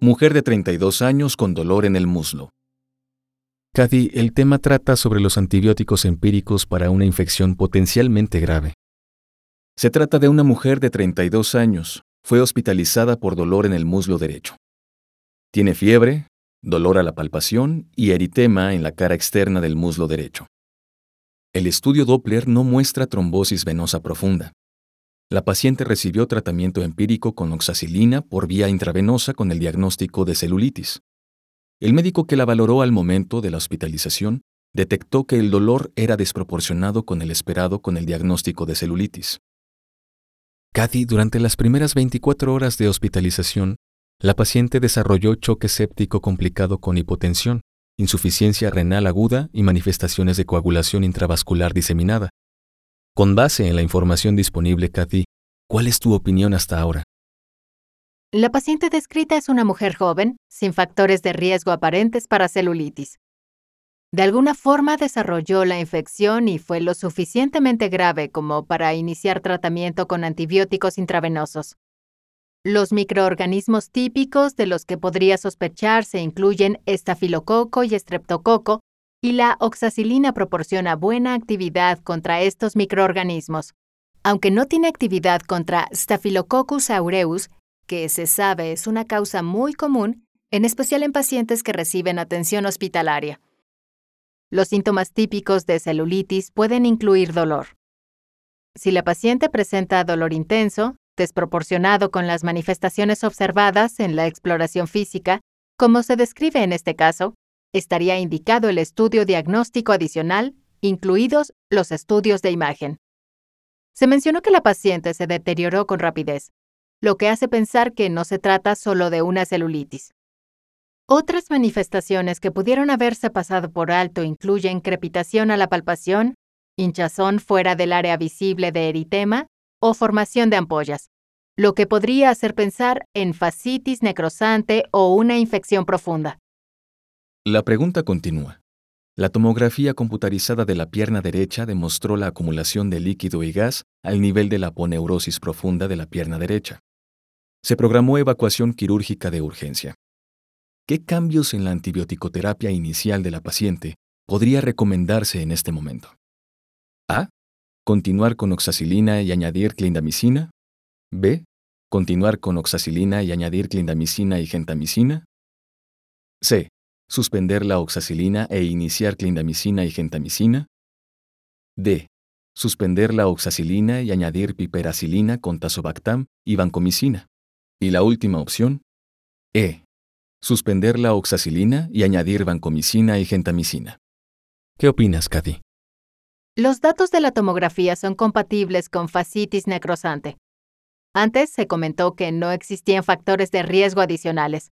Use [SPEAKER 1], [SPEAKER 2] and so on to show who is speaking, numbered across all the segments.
[SPEAKER 1] Mujer de 32 años con dolor en el muslo. Kathy, el tema trata sobre los antibióticos empíricos para una infección potencialmente grave. Se trata de una mujer de 32 años. Fue hospitalizada por dolor en el muslo derecho. Tiene fiebre, dolor a la palpación y eritema en la cara externa del muslo derecho. El estudio Doppler no muestra trombosis venosa profunda. La paciente recibió tratamiento empírico con oxacilina por vía intravenosa con el diagnóstico de celulitis. El médico que la valoró al momento de la hospitalización detectó que el dolor era desproporcionado con el esperado con el diagnóstico de celulitis. Cathy, durante las primeras 24 horas de hospitalización, la paciente desarrolló choque séptico complicado con hipotensión, insuficiencia renal aguda y manifestaciones de coagulación intravascular diseminada. Con base en la información disponible, Kathy, ¿cuál es tu opinión hasta ahora?
[SPEAKER 2] La paciente descrita es una mujer joven, sin factores de riesgo aparentes para celulitis. De alguna forma desarrolló la infección y fue lo suficientemente grave como para iniciar tratamiento con antibióticos intravenosos. Los microorganismos típicos de los que podría sospecharse incluyen estafilococo y estreptococo, y la oxacilina proporciona buena actividad contra estos microorganismos. Aunque no tiene actividad contra Staphylococcus aureus, que se sabe es una causa muy común, en especial en pacientes que reciben atención hospitalaria. Los síntomas típicos de celulitis pueden incluir dolor. Si la paciente presenta dolor intenso, desproporcionado con las manifestaciones observadas en la exploración física, como se describe en este caso, estaría indicado el estudio diagnóstico adicional, incluidos los estudios de imagen. Se mencionó que la paciente se deterioró con rapidez, lo que hace pensar que no se trata solo de una celulitis. Otras manifestaciones que pudieron haberse pasado por alto incluyen crepitación a la palpación, hinchazón fuera del área visible de eritema o formación de ampollas, lo que podría hacer pensar en fascitis necrosante o una infección profunda.
[SPEAKER 1] La pregunta continúa. La tomografía computarizada de la pierna derecha demostró la acumulación de líquido y gas al nivel de la aponeurosis profunda de la pierna derecha. Se programó evacuación quirúrgica de urgencia. ¿Qué cambios en la antibioticoterapia inicial de la paciente podría recomendarse en este momento? A. Continuar con oxacilina y añadir clindamicina. B. Continuar con oxacilina y añadir clindamicina y gentamicina. C Suspender la oxacilina e iniciar clindamicina y gentamicina. D. Suspender la oxacilina y añadir piperacilina con tazobactam y vancomicina. Y la última opción. E. Suspender la oxacilina y añadir vancomicina y gentamicina. ¿Qué opinas, Kathy?
[SPEAKER 2] Los datos de la tomografía son compatibles con fascitis necrosante. Antes se comentó que no existían factores de riesgo adicionales,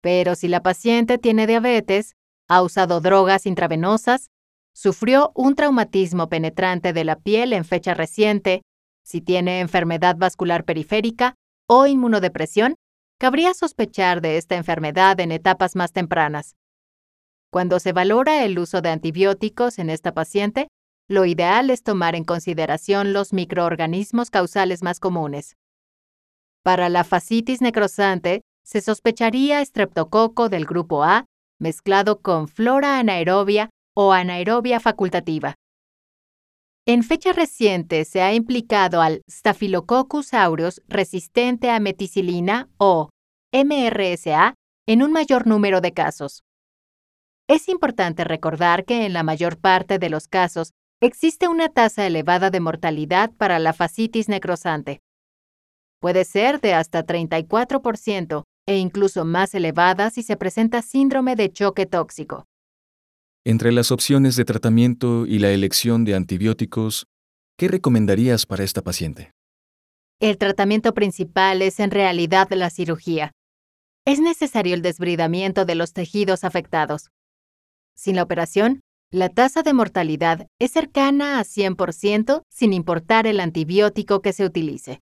[SPEAKER 2] pero si la paciente tiene diabetes, ha usado drogas intravenosas, sufrió un traumatismo penetrante de la piel en fecha reciente, si tiene enfermedad vascular periférica o inmunodepresión, cabría sospechar de esta enfermedad en etapas más tempranas. Cuando se valora el uso de antibióticos en esta paciente, lo ideal es tomar en consideración los microorganismos causales más comunes. Para la fascitis necrosante, se sospecharía estreptococo del grupo A mezclado con flora anaerobia o anaerobia facultativa. En fecha reciente se ha implicado al Staphylococcus aureus resistente a meticilina o MRSA en un mayor número de casos. Es importante recordar que en la mayor parte de los casos existe una tasa elevada de mortalidad para la fascitis necrosante. Puede ser de hasta 34% e incluso más elevada si se presenta síndrome de choque tóxico.
[SPEAKER 1] Entre las opciones de tratamiento y la elección de antibióticos, ¿qué recomendarías para esta paciente?
[SPEAKER 2] El tratamiento principal es en realidad la cirugía. es necesario el desbridamiento de los tejidos afectados. Sin la operación, la tasa de mortalidad es cercana a 100% sin importar el antibiótico que se utilice.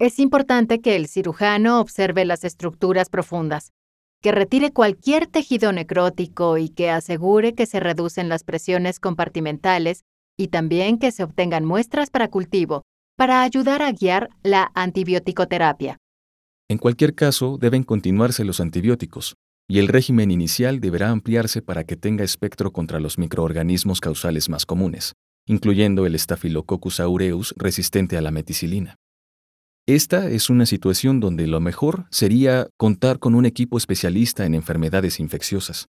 [SPEAKER 2] Es importante que el cirujano observe las estructuras profundas, que retire cualquier tejido necrótico y que asegure que se reducen las presiones compartimentales y también que se obtengan muestras para cultivo para ayudar a guiar la antibioticoterapia.
[SPEAKER 1] En cualquier caso, deben continuarse los antibióticos, y el régimen inicial deberá ampliarse para que tenga espectro contra los microorganismos causales más comunes, incluyendo el Staphylococcus aureus resistente a la meticilina. Esta es una situación donde lo mejor sería contar con un equipo especialista en enfermedades infecciosas.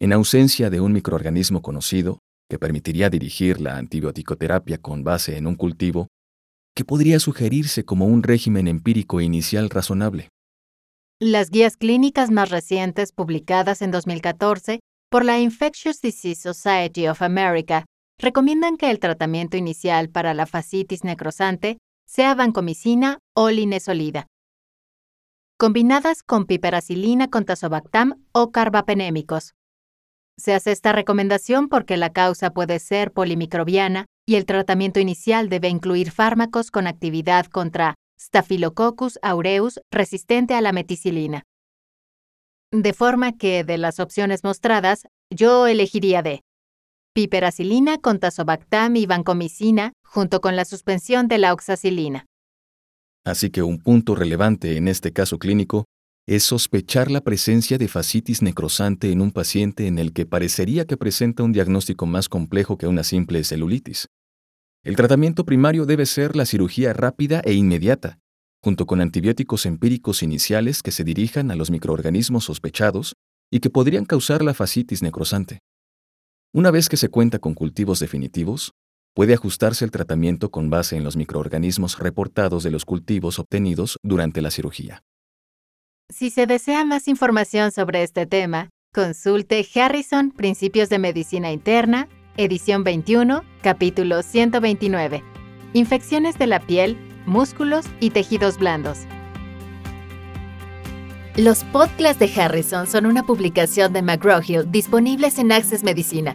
[SPEAKER 1] En ausencia de un microorganismo conocido, que permitiría dirigir la antibioticoterapia con base en un cultivo, que podría sugerirse como un régimen empírico inicial razonable.
[SPEAKER 2] Las guías clínicas más recientes publicadas en 2014 por la Infectious Disease Society of America recomiendan que el tratamiento inicial para la fascitis necrosante sea vancomicina o linesolida, combinadas con piperacilina con tazobactam o carbapenémicos. Se hace esta recomendación porque la causa puede ser polimicrobiana y el tratamiento inicial debe incluir fármacos con actividad contra Staphylococcus aureus resistente a la meticilina. De forma que, de las opciones mostradas, yo elegiría D. Piperacilina con tazobactam y vancomicina junto con la suspensión de la oxacilina.
[SPEAKER 1] Así que un punto relevante en este caso clínico es sospechar la presencia de fascitis necrosante en un paciente en el que parecería que presenta un diagnóstico más complejo que una simple celulitis. El tratamiento primario debe ser la cirugía rápida e inmediata, junto con antibióticos empíricos iniciales que se dirijan a los microorganismos sospechados y que podrían causar la fascitis necrosante. Una vez que se cuenta con cultivos definitivos, puede ajustarse el tratamiento con base en los microorganismos reportados de los cultivos obtenidos durante la cirugía.
[SPEAKER 2] Si se desea más información sobre este tema, consulte Harrison Principios de Medicina Interna edición 21, capítulo 129. Infecciones de la piel, músculos y tejidos blandos. Los podcasts de Harrison son una publicación de McGraw-Hill disponibles en Access Medicina,